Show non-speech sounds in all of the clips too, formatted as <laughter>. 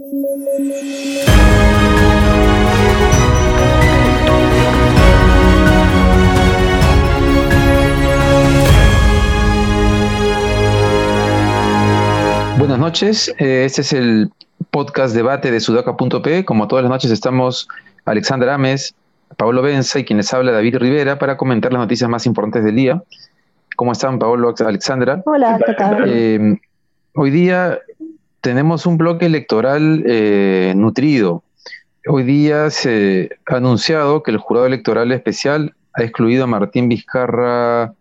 Buenas noches, eh, este es el podcast debate de sudaca.p. Como todas las noches estamos Alexandra Ames, Pablo Benza y quien les habla David Rivera para comentar las noticias más importantes del día. ¿Cómo están, Pablo, Alexandra? Hola, ¿qué tal? Eh, hoy día tenemos un bloque electoral eh, nutrido. Hoy día se ha anunciado que el jurado electoral especial ha excluido a Martín Vizcarra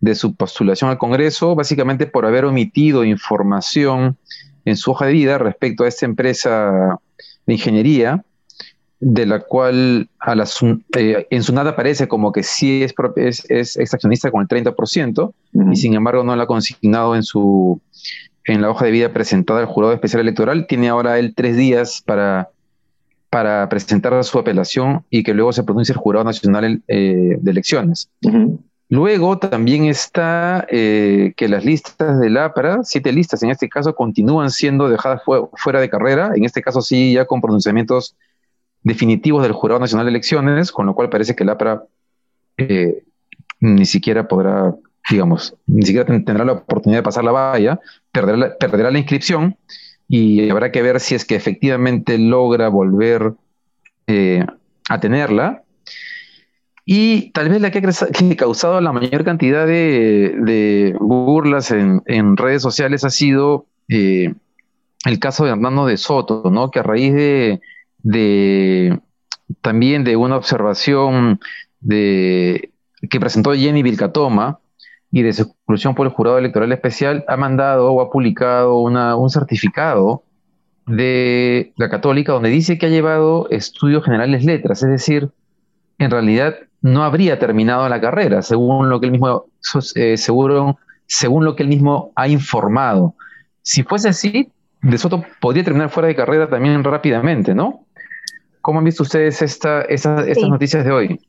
de su postulación al Congreso, básicamente por haber omitido información en su hoja de vida respecto a esta empresa de ingeniería, de la cual a la, eh, en su nada aparece como que sí es, es, es, accionista con el 30%, y sin embargo no la ha consignado en, su, en la hoja de vida presentada al jurado especial electoral. Tiene ahora él tres días para, para presentar su apelación y que luego se pronuncie el Jurado Nacional eh, de Elecciones. Luego también está eh, que las listas del APRA, siete listas en este caso, continúan siendo dejadas fuera de carrera, en este caso sí ya con pronunciamientos definitivos del Jurado Nacional de Elecciones, con lo cual parece que el APRA eh, ni siquiera podrá, digamos, ni siquiera tendrá la oportunidad de pasar la valla, perderá la, perderá la inscripción y habrá que ver si es que efectivamente logra volver eh, a tenerla y tal vez la que ha causado la mayor cantidad de, burlas en, redes sociales ha sido eh, el caso de Hernando de Soto, ¿no? que a raíz de, también de una observación de, que presentó Jenny Vilcatoma y de su exclusión por el jurado electoral especial, ha mandado o ha publicado un certificado de la católica donde dice que ha llevado estudios generales letras, es decir, en realidad no habría terminado la carrera, según lo que él mismo, eh, seguro, según lo que él mismo ha informado. Si fuese así, De Soto podría terminar fuera de carrera también rápidamente, ¿no? ¿Cómo han visto ustedes esta, estas noticias de hoy?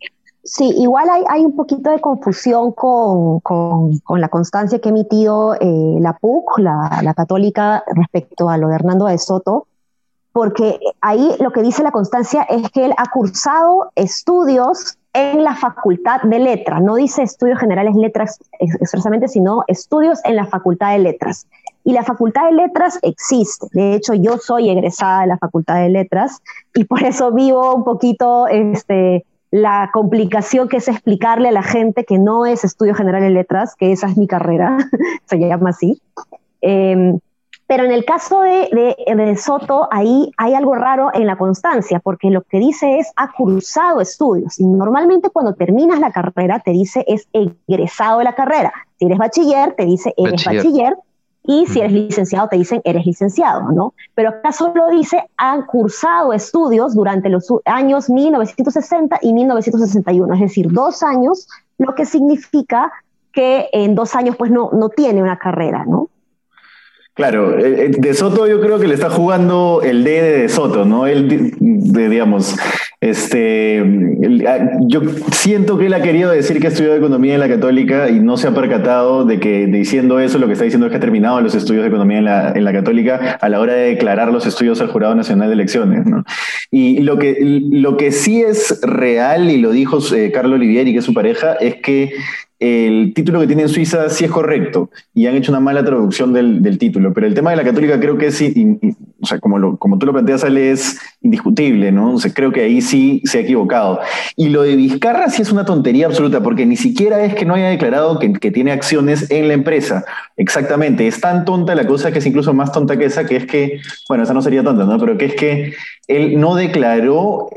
Sí, igual hay, hay, un poquito de confusión con, con, la constancia que ha emitido eh, la PUC, la, la, católica, respecto a lo de Hernando de Soto, porque ahí lo que dice la constancia es que él ha cursado estudios en la Facultad de Letras, no dice estudios generales letras expresamente, sino estudios en la Facultad de Letras. Y la Facultad de Letras existe. De hecho, yo soy egresada de la Facultad de Letras y por eso vivo un poquito este, la complicación que es explicarle a la gente que no es estudio general de letras, que esa es mi carrera, <laughs> se llama así. Em, pero en el caso de, de, Soto, ahí hay algo raro en la constancia, porque lo que dice es ha cursado estudios. Y normalmente cuando terminas la carrera te dice es egresado de la carrera. Si eres bachiller, te dice eres bachiller. Y si eres licenciado, te dicen eres licenciado, ¿no? Pero acá solo dice han cursado estudios durante los años 1960 y 1961, es decir, dos años, lo que significa que en dos años pues no, no tiene una carrera, ¿no? Claro, eh, eh, De Soto yo creo que le está jugando el D de De Soto, ¿no? Él, digamos, este, ah, yo siento que él ha querido decir que ha estudiado economía en la católica y no se ha percatado de que diciendo eso lo que está diciendo es que ha terminado los estudios de economía en la, en la católica a la hora de declarar los estudios al Jurado Nacional de Elecciones, ¿no? Y lo que, lo que sí es real, y lo dijo eh, Carlos Olivieri, que es su pareja, es que el título que tiene en Suiza sí es correcto y han hecho una mala traducción del, título, pero el tema de la católica creo que es, o sea, como, tú lo planteas, Ale, es indiscutible, ¿no? O sea, creo que ahí sí se ha equivocado. Y lo de Vizcarra sí es una tontería absoluta, porque ni siquiera es que no haya declarado que, que tiene acciones en la empresa. Exactamente, es tan tonta la cosa que es incluso más tonta que esa, que es que, bueno, esa no sería tonta, ¿no? Pero que es que él no declaró,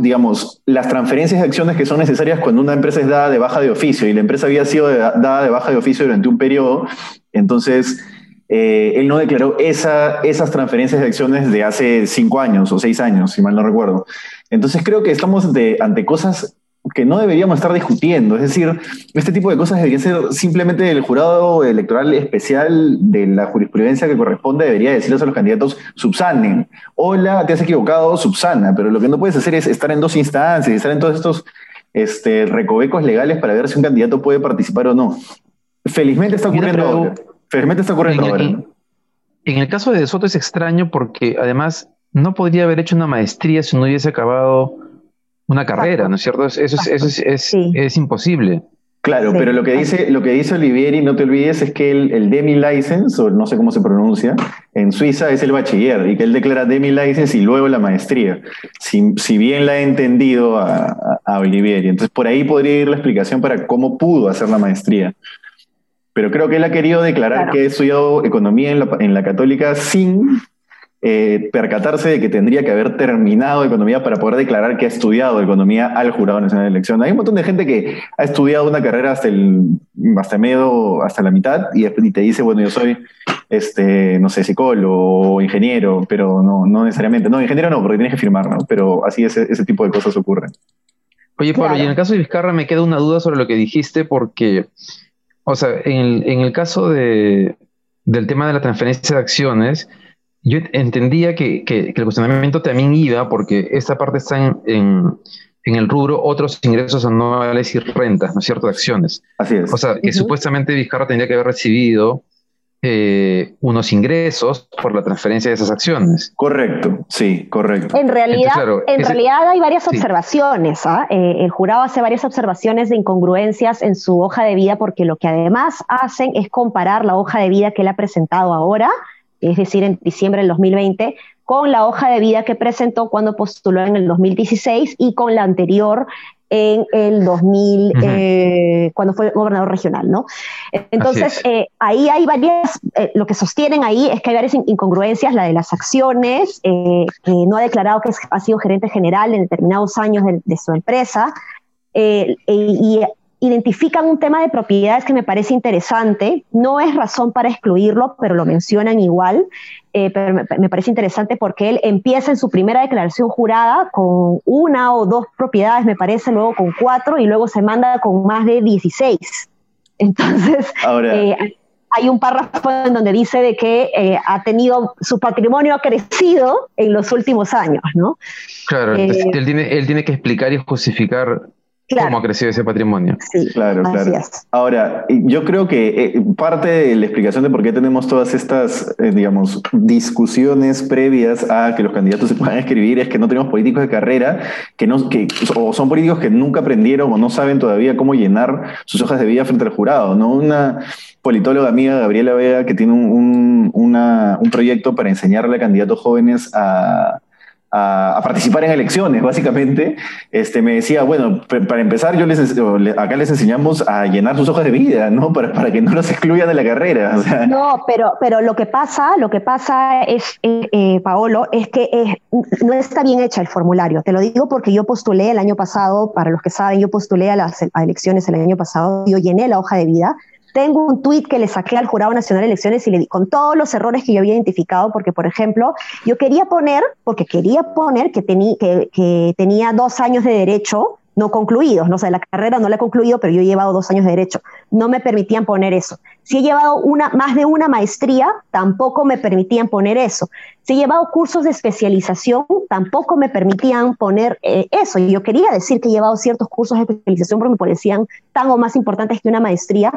digamos, las transferencias de acciones que son necesarias cuando una empresa es dada de baja de oficio y la empresa había sido dada de baja de oficio durante un periodo, entonces eh, él no declaró esa, esas transferencias de acciones de hace cinco años o seis años, si mal no recuerdo. Entonces creo que estamos ante cosas que no deberíamos estar discutiendo. Es decir, este tipo de cosas debería ser simplemente el jurado electoral especial de la jurisprudencia que corresponde, debería decirles a los candidatos, subsanen. Hola, te has equivocado, subsana. Pero lo que no puedes hacer es estar en dos instancias, estar en todos estos este, recovecos legales para ver si un candidato puede participar o no. Felizmente está ocurriendo Felizmente está ocurriendo en, En, el caso de Soto es extraño porque además no podría haber hecho una maestría si no hubiese acabado una carrera, ¿no es cierto? Eso, es, eso es, es, imposible. Claro, pero lo que dice, lo que dice Olivieri, no te olvides, es que el, el Demi License, o no sé cómo se pronuncia, en Suiza es el bachiller, y que él declara Demi License y luego la maestría. Si, si bien la he entendido a, a, Olivieri. Entonces, por ahí podría ir la explicación para cómo pudo hacer la maestría. Pero creo que él ha querido declarar que ha estudiado economía en la, en la católica sin eh, percatarse de que tendría que haber terminado economía para poder declarar que ha estudiado economía al Jurado Nacional de Elección. Hay un montón de gente que ha estudiado una carrera hasta el hasta medio, hasta la mitad y, te dice, bueno, yo soy, este, no sé, psicólogo o ingeniero, pero no, no necesariamente. No, ingeniero no, porque tienes que firmar, ¿no? Pero así ese, ese tipo de cosas ocurren. Oye, Pablo, y en el caso de Vizcarra me queda una duda sobre lo que dijiste porque, o sea, en el, en el caso de, del tema de la transferencia de acciones, yo entendía que, el cuestionamiento también iba porque esta parte está en, el rubro otros ingresos anuales y rentas, ¿no es cierto?, de acciones. Así es. O sea, que supuestamente Vizcarra tendría que haber recibido eh, unos ingresos por la transferencia de esas acciones. Correcto, sí, correcto. En realidad, en realidad hay varias observaciones. ¿ah? Eh, el jurado hace varias observaciones de incongruencias en su hoja de vida porque lo que además hacen es comparar la hoja de vida que él ha presentado ahora es decir, en diciembre del 2020, con la hoja de vida que presentó cuando postuló en el 2016 y con la anterior en el 2000, eh, cuando fue gobernador regional, ¿no? Entonces, eh, ahí hay varias, eh, lo que sostienen ahí es que hay varias incongruencias, la de las acciones, que no ha declarado que ha sido gerente general en determinados años de, de su empresa, y identifican un tema de propiedades que me parece interesante. No es razón para excluirlo, pero lo mencionan igual. Eh, pero me, parece interesante porque él empieza en su primera declaración jurada con una o dos propiedades, me parece, luego con cuatro y luego se manda con más de 16. Entonces, eh, hay un párrafo en donde dice de que eh, ha tenido, su patrimonio ha crecido en los últimos años, ¿no? Claro, él, tiene, él tiene que explicar y justificar cómo ha crecido ese patrimonio. Sí, claro, claro. Ahora, yo creo que eh, parte de la explicación de por qué tenemos todas estas, eh, digamos, discusiones previas a que los candidatos se puedan escribir es que no tenemos políticos de carrera que no, que, o son políticos que nunca aprendieron o no saben todavía cómo llenar sus hojas de vida frente al jurado, ¿no? Una politóloga amiga, Gabriela Vega, que tiene un, un proyecto para enseñarle a candidatos jóvenes a a, participar en elecciones, básicamente, este, me decía, bueno, para empezar, yo les, acá les enseñamos a llenar sus hojas de vida, ¿no? <laughs> Para, para que no los excluyan de la carrera. No, pero, pero lo que pasa, lo que pasa es, eh, eh, Paolo, es que no está bien hecha el formulario. Te lo digo porque yo postulé el año pasado, para los que saben, yo postulé a las elecciones el año pasado, yo llené la hoja de vida tengo un tuit que le saqué al Jurado Nacional de Elecciones y le di con todos los errores que yo había identificado, porque, por ejemplo, yo quería poner, porque quería poner que, que, que tenía dos años de derecho no concluidos, no sé, la carrera no la he concluido, pero yo he llevado dos años de derecho. No me permitían poner eso. Si he llevado una, más de una maestría, tampoco me permitían poner eso. Si he llevado cursos de especialización, tampoco me permitían poner eh, eso. Yo quería decir que he llevado ciertos cursos de especialización porque me parecían tan o más importantes que una maestría,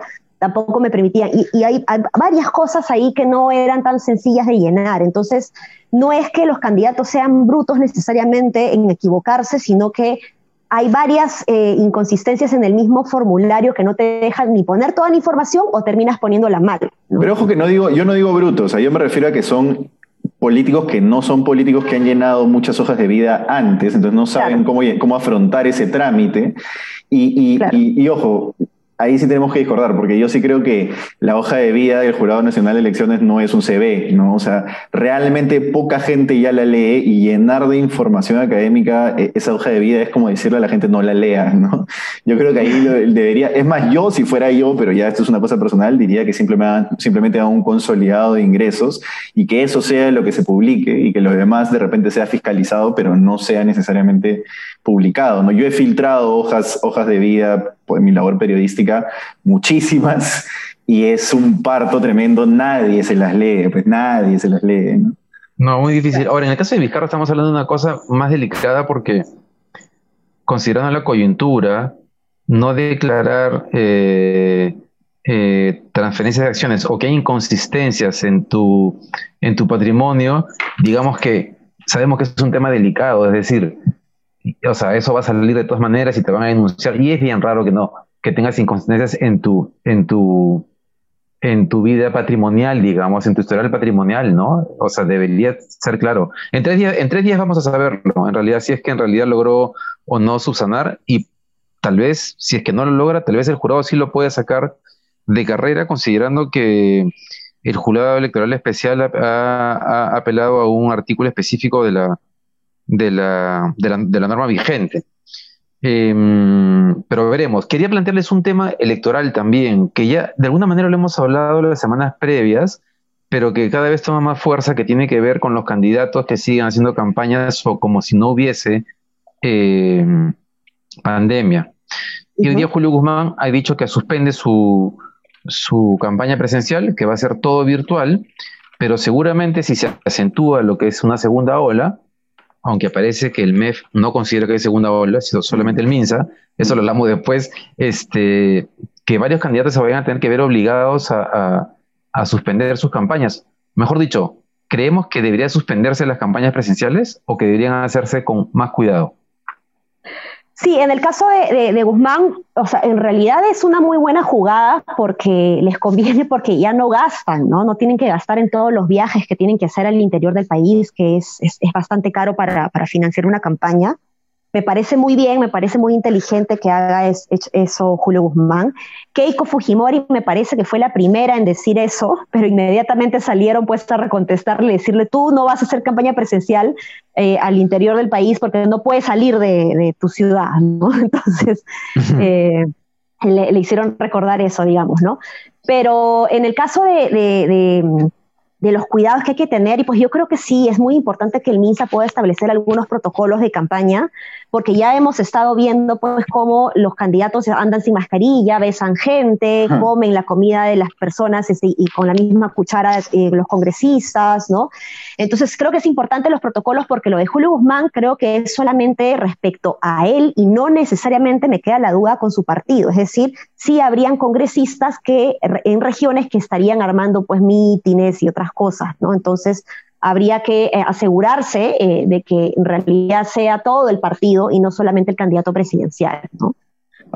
tampoco me permitían. Y, hay, hay, varias cosas ahí que no eran tan sencillas de llenar. Entonces, no es que los candidatos sean brutos necesariamente en equivocarse, sino que hay varias eh, inconsistencias en el mismo formulario que no te dejan ni poner toda la información o terminas poniéndola mal. Pero ojo que no digo, yo no digo brutos, o yo me refiero a que son políticos que no son políticos que han llenado muchas hojas de vida antes, entonces no saben cómo, cómo afrontar ese trámite. Y, y, y, ojo, ahí sí tenemos que discordar, porque yo sí creo que la hoja de vida del Jurado Nacional de Elecciones no es un CV, ¿no? O sea, realmente poca gente ya la lee y llenar de información académica e, esa hoja de vida es como decirle a la gente no la lea, <laughs> ¿no? Yo creo que ahí debería, es más, yo si fuera yo, pero ya esto es una cosa personal, diría que simplemente, simplemente un consolidado de ingresos y que eso sea lo que se publique y que lo demás de repente sea fiscalizado, pero no sea necesariamente publicado, ¿no? Yo he filtrado hojas, hojas de vida en mi labor periodística, muchísimas, y es un parto tremendo, nadie se las lee, pues nadie se las lee. ¿no? muy difícil. Ahora, en el caso de Vizcarra estamos hablando de una cosa más delicada porque, considerando la coyuntura, no declarar eh, eh, transferencias de acciones o que hay inconsistencias en tu, en tu patrimonio, digamos que sabemos que es un tema delicado, es decir, o sea, eso va a salir de todas maneras y te van a denunciar. Y es bien raro que no, que tengas inconsistencias en tu, en tu, en tu vida patrimonial, digamos, en tu historial patrimonial, ¿no? O sea, debería ser claro. En tres días, en tres días vamos a saberlo, en realidad, si es que en realidad logró o no subsanar, y tal vez, si es que no lo logra, tal vez el jurado sí lo puede sacar de carrera, considerando que el jurado electoral especial ha, apelado a un artículo específico de la, de la, de la, norma vigente. Em, pero veremos. Quería plantearles un tema electoral también, que ya de alguna manera lo hemos hablado las semanas previas, pero que cada vez toma más fuerza, que tiene que ver con los candidatos que siguen haciendo campañas o como si no hubiese em, pandemia. Y hoy día Julio Guzmán ha dicho que suspende su, su campaña presencial, que va a ser todo virtual, pero seguramente si se acentúa lo que es una segunda ola, aunque parece que el MEF no considera que es segunda ola, sino solamente el MINSA, eso lo hablamos después, este, que varios candidatos se vayan a tener que ver obligados a, a suspender sus campañas. Mejor dicho, ¿creemos que deberían suspenderse las campañas presenciales o que deberían hacerse con más cuidado? Sí, en el caso de, Guzmán, o sea, en realidad es una muy buena jugada porque les conviene porque ya no gastan, ¿no? No tienen que gastar en todos los viajes que tienen que hacer al interior del país, que es, es, es bastante caro para, para financiar una campaña. Me parece muy bien, me parece muy inteligente que haga eso Julio Guzmán. Keiko Fujimori me parece que fue la primera en decir eso, pero inmediatamente salieron pues a recontestarle, decirle, tú no vas a hacer campaña presencial eh, al interior del país porque no puedes salir de, tu ciudad, ¿no? <laughs> Entonces, eh, le, hicieron recordar eso, digamos, ¿no? Pero en el caso de de los cuidados que hay que tener. Y pues yo creo que sí, es muy importante que el MINSA pueda establecer algunos protocolos de campaña, porque ya hemos estado viendo pues cómo los candidatos andan sin mascarilla, besan gente, comen la comida de las personas este, y con la misma cuchara eh, los congresistas, ¿no? Entonces creo que es importante los protocolos porque lo de Julio Guzmán creo que es solamente respecto a él y no necesariamente me queda la duda con su partido. Es decir, sí habrían congresistas que en regiones que estarían armando pues mítines y otras cosas, ¿no? Entonces, habría que eh, asegurarse eh, de que en realidad sea todo el partido y no solamente el candidato presidencial, ¿no?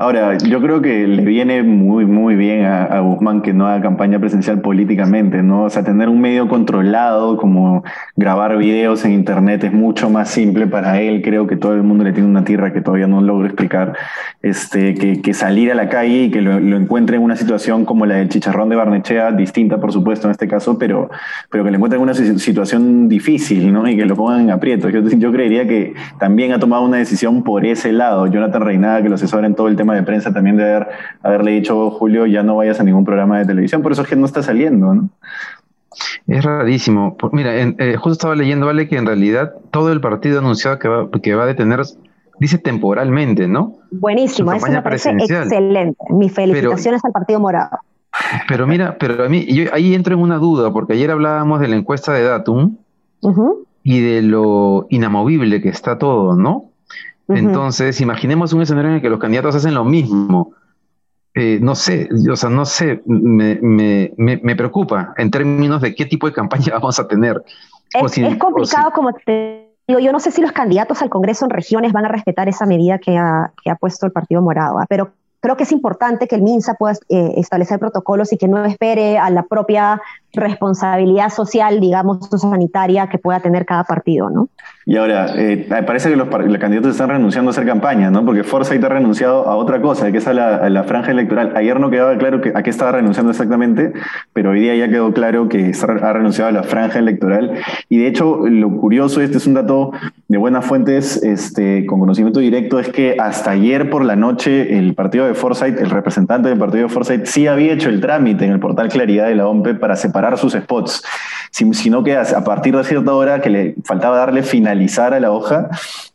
Ahora, yo creo que le viene muy, muy bien a, Guzmán que no haga campaña presencial políticamente, ¿no? O sea, tener un medio controlado como grabar videos en internet es mucho más simple para él. Creo que todo el mundo le tiene una tierra que todavía no logro explicar. Este, que, salir a la calle y que lo, encuentre en una situación como la del chicharrón de Barnechea, distinta, por supuesto, en este caso, pero, pero que le encuentre en una situación difícil, ¿no? Y que lo pongan en aprieto. Yo, creería que también ha tomado una decisión por ese lado. Jonathan Reinada, que lo asesora en todo el tema de prensa también de haber, haberle dicho, Julio, ya no vayas a ningún programa de televisión, por eso es que no está saliendo, ¿no? Es rarísimo. Mira, eh, justo estaba leyendo, Vale, que en realidad todo el partido anunciado que va, que va a detener, dice temporalmente, ¿no? Buenísimo, eso me parece excelente. Mis felicitaciones al Partido Morado. Pero mira, pero a mí, yo ahí entro en una duda, porque ayer hablábamos de la encuesta de Datum y de lo inamovible que está todo, ¿no? Entonces, imaginemos un escenario en el que los candidatos hacen lo mismo. Eh, no sé, o sea, no sé, me, me, me, preocupa en términos de qué tipo de campaña <laughs> vamos a tener. Es, complicado, como te digo, yo no sé si los candidatos al Congreso en regiones van a respetar esa medida que ha, que ha puesto el Partido Morado, ¿ah? pero creo que es importante que el MINSA pueda eh, establecer protocolos y que no espere a la propia responsabilidad social, digamos, sanitaria que pueda tener cada partido, ¿no? Y ahora, eh, parece que los, candidatos están renunciando a hacer campaña, ¿no? Porque Forsyth ha renunciado a otra cosa, que es a la, franja electoral. Ayer no quedaba claro a qué estaba renunciando exactamente, pero hoy día ya quedó claro que ha renunciado a la franja electoral. Y de hecho, lo curioso, este es un dato de buenas fuentes, este, con conocimiento directo, es que hasta ayer por la noche el partido de Forsyth, el representante del partido de Forsyth, sí había hecho el trámite en el portal Claridad de la OMPE para separar sus spots, sino que a partir de cierta hora que le faltaba darle finalizar a la hoja,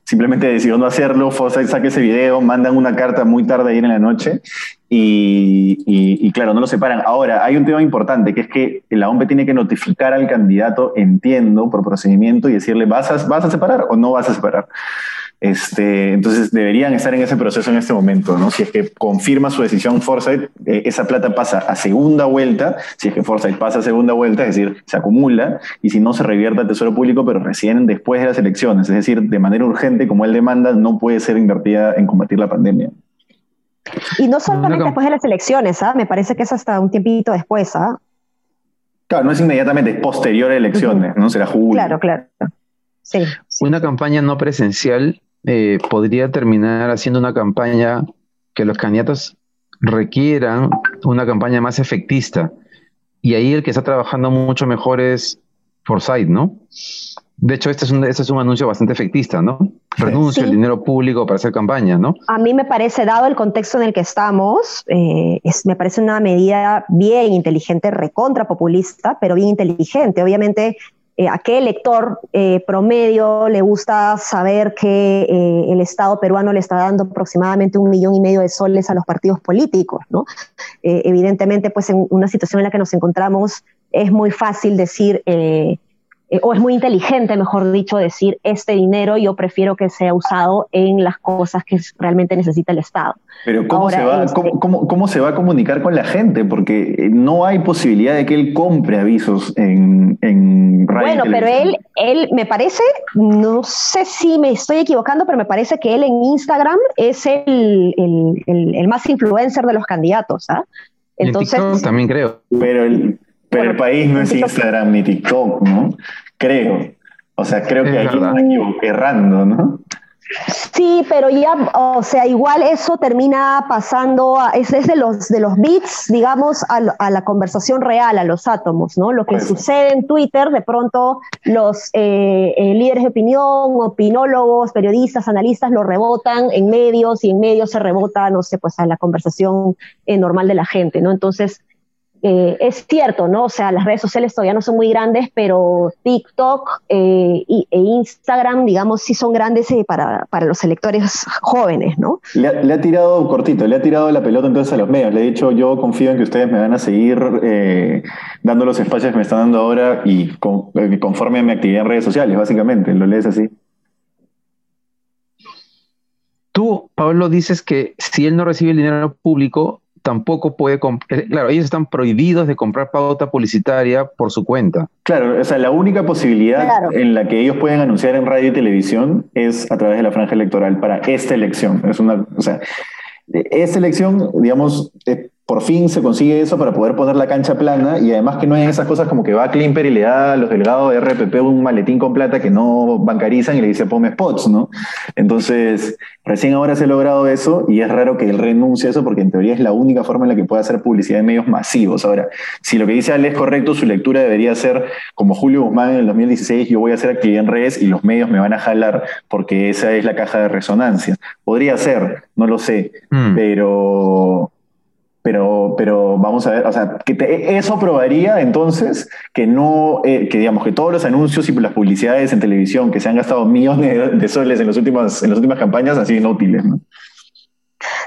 simplemente decidió no hacerlo, Fosa saque ese video, mandan una carta muy tarde ayer en la noche y, claro, no lo separan. Ahora, hay un tema importante, que es que la OMP tiene que notificar al candidato, entiendo, por procedimiento y decirle, ¿vas vas a separar o no vas a separar? Este, entonces deberían estar en ese proceso en este momento, ¿no? Si es que confirma su decisión Forsyth, eh, esa plata pasa a segunda vuelta, si es que Forsyth pasa a segunda vuelta, es decir, se acumula, y si no se revierte al Tesoro Público, pero recién después de las elecciones, es decir, de manera urgente, como él demanda, no puede ser invertida en combatir la pandemia. Y no solamente después de las elecciones, ¿ah? me parece que es hasta un tiempito después. ¿ah? Claro, no es inmediatamente, es posterior a elecciones, ¿no? Será julio. Claro, claro. Sí, Una campaña no presencial eh, podría terminar haciendo una campaña que los candidatos requieran una campaña más efectista. Y ahí el que está trabajando mucho mejor es Forsyth, ¿no? De hecho, este es un, este es un anuncio bastante efectista, ¿no? Renuncia al dinero público para hacer campaña, ¿no? A mí me parece, dado el contexto en el que estamos, eh, es, me parece una medida bien inteligente, recontra populista, pero bien inteligente. Obviamente, eh, a qué elector eh, promedio le gusta saber que el Estado peruano le está dando aproximadamente un millón y medio de soles a los partidos políticos, ¿no? evidentemente, pues en una situación en la que nos encontramos, es muy fácil decir eh, o es muy inteligente, mejor dicho, decir, este dinero yo prefiero que sea usado en las cosas que realmente necesita el Estado. Pero ¿cómo, se, va, este ¿cómo, se va a comunicar con la gente? Porque eh, no hay posibilidad de que él compre avisos en, en radio. Bueno, pero él, él me parece, no sé si me estoy equivocando, pero me parece que él en Instagram es el, el, el, más influencer de los candidatos. ¿ah? Entonces, también creo. Pero el, pero el país no es Instagram ni TikTok, ¿no? Creo. O sea, creo que hay un errando, ¿no? Sí, pero ya, o sea, igual eso termina pasando, a, es, de los, de los bits, digamos, a, la conversación real, a los átomos, ¿no? Lo que sucede en Twitter, de pronto los eh, eh, líderes de opinión, opinólogos, periodistas, analistas lo rebotan en medios y en medios se rebota, no sé, pues a la conversación eh, normal de la gente, ¿no? Entonces, eh, es cierto, ¿no? O sea, las redes sociales todavía no son muy grandes, pero TikTok eh, e Instagram, digamos, sí son grandes eh, para, los electores jóvenes, ¿no? Le ha, tirado cortito, le ha tirado la pelota entonces a los medios. Le he dicho, yo confío en que ustedes me van a seguir dando los espacios que me están dando ahora y conforme a mi actividad en redes sociales, básicamente. ¿Lo lees así? Tú, Pablo, dices que si él no recibe el dinero público, tampoco puede comprar, claro, ellos están prohibidos de comprar pauta publicitaria por su cuenta. Claro, o sea, la única posibilidad en la que ellos pueden anunciar en radio y televisión es a través de la franja electoral para esta elección. Es una, o sea, esta elección, digamos, eh, por fin se consigue eso para poder poner la cancha plana y además que no hay esas cosas como que va a Klimper y le da a los delegados de RPP un maletín con plata que no bancarizan y le dice ponme spots, ¿no? Entonces, recién ahora se ha logrado eso y es raro que él renuncie a eso porque en teoría es la única forma en la que puede hacer publicidad en medios masivos. Ahora, si lo que dice Ale es correcto, su lectura debería ser como Julio Guzmán en el 2016, yo voy a hacer actividad en redes y los medios me van a jalar porque esa es la caja de resonancia. Podría ser, no lo sé, mm. pero pero, pero vamos a ver, o sea, que eso probaría entonces que no, eh, que digamos que todos los anuncios y las publicidades en televisión que se han gastado millones de, soles en, los últimos, en las últimas campañas han sido inútiles, ¿no?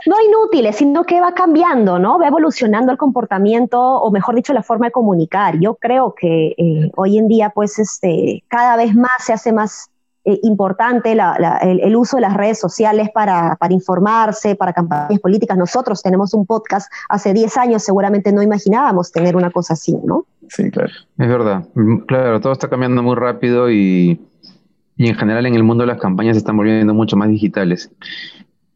No inútiles, sino que va cambiando, ¿no? Va evolucionando el comportamiento, o mejor dicho, la forma de comunicar. Yo creo que eh, hoy en día, pues, este, cada vez más se hace más eh, importante el, uso de las redes sociales para, informarse, para campañas políticas. Nosotros tenemos un podcast hace 10 años, seguramente no imaginábamos tener una cosa así, ¿no? Sí, claro. Es verdad. Mm, claro, todo está cambiando muy rápido y, y en general en el mundo las campañas se están volviendo mucho más digitales.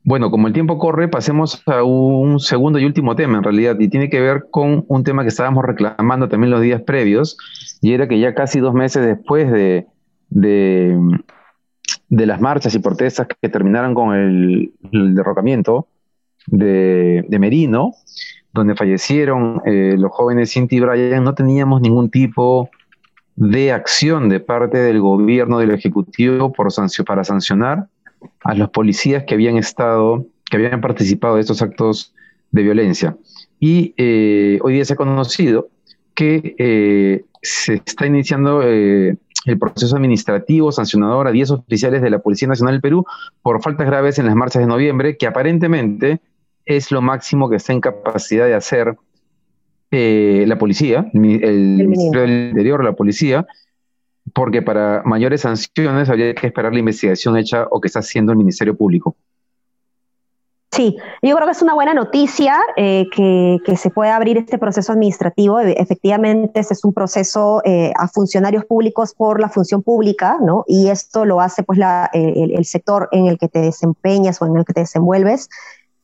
Bueno, como el tiempo corre, pasemos a un segundo y último tema en realidad, y tiene que ver con un tema que estábamos reclamando también los días previos, y era que ya casi dos meses después de, de las marchas y protestas que terminaron con el, derrocamiento de, Merino, donde fallecieron eh, los jóvenes Cinti y Brian, no teníamos ningún tipo de acción de parte del gobierno del Ejecutivo por para sancionar a los policías que habían estado, que habían participado de estos actos de violencia. Y eh, hoy día se ha conocido que eh, se está iniciando el proceso administrativo sancionador a 10 oficiales de la Policía Nacional del Perú por faltas graves en las marchas de noviembre, que aparentemente es lo máximo que está en capacidad de hacer eh, la policía, el, Ministerio del Interior, la policía, porque para mayores sanciones habría que esperar la investigación hecha o que está haciendo el Ministerio Público. Sí, yo creo que es una buena noticia eh, que, se pueda abrir este proceso administrativo. E, efectivamente, este es un proceso eh, a funcionarios públicos por la función pública, ¿no? Y esto lo hace pues el, sector en el que te desempeñas o en el que te desenvuelves.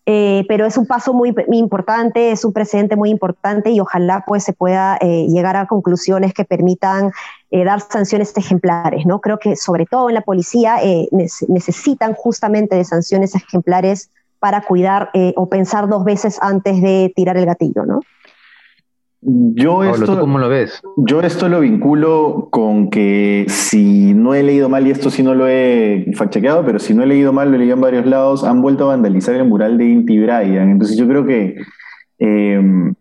Eh, pero es un paso muy, importante, es un precedente muy importante y ojalá pues se pueda llegar a conclusiones que permitan dar sanciones ejemplares, ¿no? Creo que sobre todo en la policía necesitan justamente de sanciones ejemplares para cuidar eh, o pensar dos veces antes de tirar el gatillo, ¿no? Yo esto, cómo lo ves? Yo esto lo vinculo con que si no he leído mal, y esto sí no lo he fact-chequeado, pero si no he leído mal, lo he leído en varios lados, han vuelto a vandalizar el mural de Inti Brian. Entonces yo creo que em,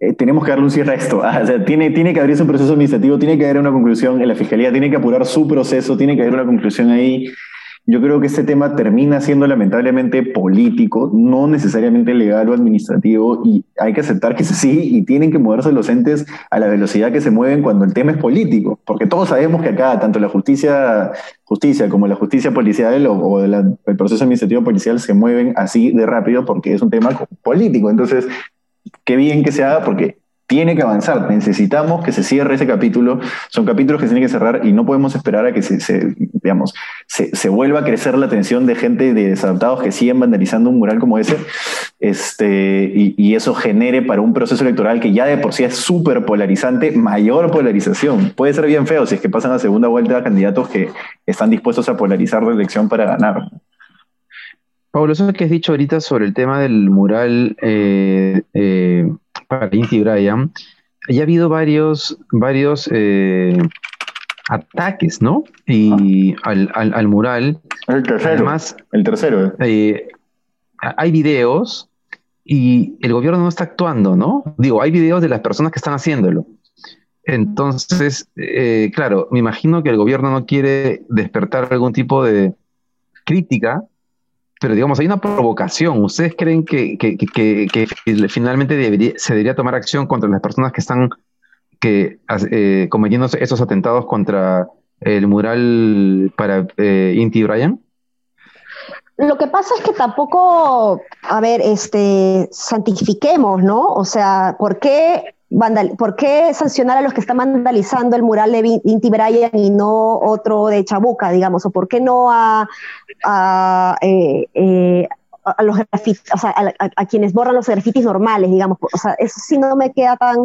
eh, tenemos que darle un cierre a esto. <laughs> Ah, o sea, tiene, tiene que abrirse un proceso administrativo, tiene que haber una conclusión en la fiscalía, tiene que apurar su proceso, tiene que haber una conclusión ahí. Yo creo que este tema termina siendo lamentablemente político, no necesariamente legal o administrativo, y hay que aceptar que <laughs> es así y tienen que moverse los entes a la velocidad que se mueven cuando el tema es político, porque todos sabemos que acá tanto la justicia, justicia como la justicia policial o, el proceso administrativo policial se mueven así de rápido porque es un tema político. Entonces, qué bien que se haga porque tiene que avanzar. Necesitamos que se cierre ese capítulo. Son capítulos que se tienen que cerrar y no podemos esperar a que se, digamos, se, vuelva a crecer la atención de gente de desadaptados que siguen vandalizando un mural como ese. Este, y, eso genere para un proceso electoral que ya de por sí es súper polarizante, mayor polarización. Puede ser bien feo si es que pasan a segunda vuelta a candidatos que están dispuestos a polarizar la elección para ganar. Pablo, eso que has dicho ahorita sobre el tema del mural eh, eh, para Inti Brian, ya ha habido varios, varios eh, ataques, ¿no? Y ah. al, mural. El tercero. Además, el tercero. Eh, hay videos y el gobierno no está actuando, ¿no? Digo, hay videos de las personas que están haciéndolo. Entonces, eh, claro, me imagino que el gobierno no quiere despertar algún tipo de crítica pero digamos, hay una provocación. ¿Ustedes creen que, finalmente se debería tomar acción contra las personas que están que, eh, cometiendo esos atentados contra el mural para eh, Inti Brian? Lo que pasa es que tampoco, a ver, este, santifiquemos, ¿no? O sea, ¿por qué ¿por qué sancionar a los que están vandalizando el mural de Inti Brian y no otro de Chabuca, digamos? ¿O por qué no a, a, eh, eh, los o sea, a, quienes borran los grafitis normales, digamos? O sea, eso sí no me queda tan,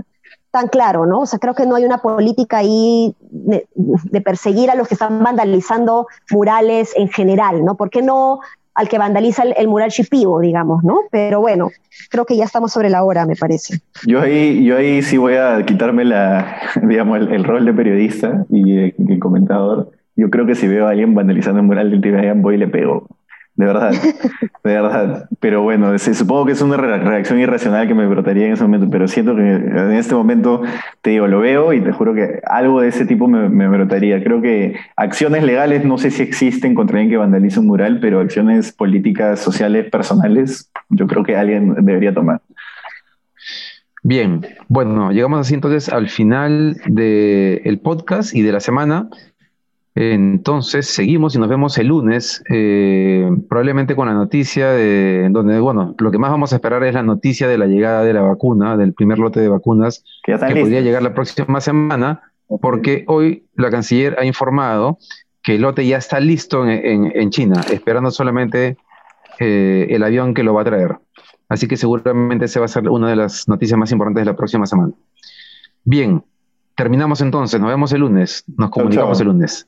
tan claro, ¿no? O sea, creo que no hay una política ahí de perseguir a los que están vandalizando murales en general, ¿no? ¿Por qué no al que vandaliza el, mural Shipibo, digamos, ¿no? Pero bueno, creo que ya estamos sobre la hora, me parece. Yo ahí, yo ahí sí voy a quitarme la, <laughs> digamos, el, rol de periodista y de, comentador. Yo creo que si veo a alguien vandalizando el mural del Tibet, voy y le pego. De verdad, de verdad. Pero bueno, supongo que es una reacción irracional que me brotaría en ese momento, pero siento que en este momento, te digo, lo veo y te juro que algo de ese tipo me, brotaría. Creo que acciones legales no sé si existen contra alguien que vandalice un mural, pero acciones políticas, sociales, personales, yo creo que alguien debería tomar. Bien, bueno, llegamos así entonces al final del podcast y de la semana. Entonces seguimos y nos vemos el lunes, eh, probablemente con la noticia de donde, bueno, lo que más vamos a esperar es la noticia de la llegada de la vacuna, del primer lote de vacunas que, podría llegar la próxima semana, porque hoy la canciller ha informado que el lote ya está listo en, China, esperando solamente eh, el avión que lo va a traer. Así que seguramente se va a ser una de las noticias más importantes de la próxima semana. Bien, terminamos entonces, nos vemos el lunes, nos comunicamos el lunes.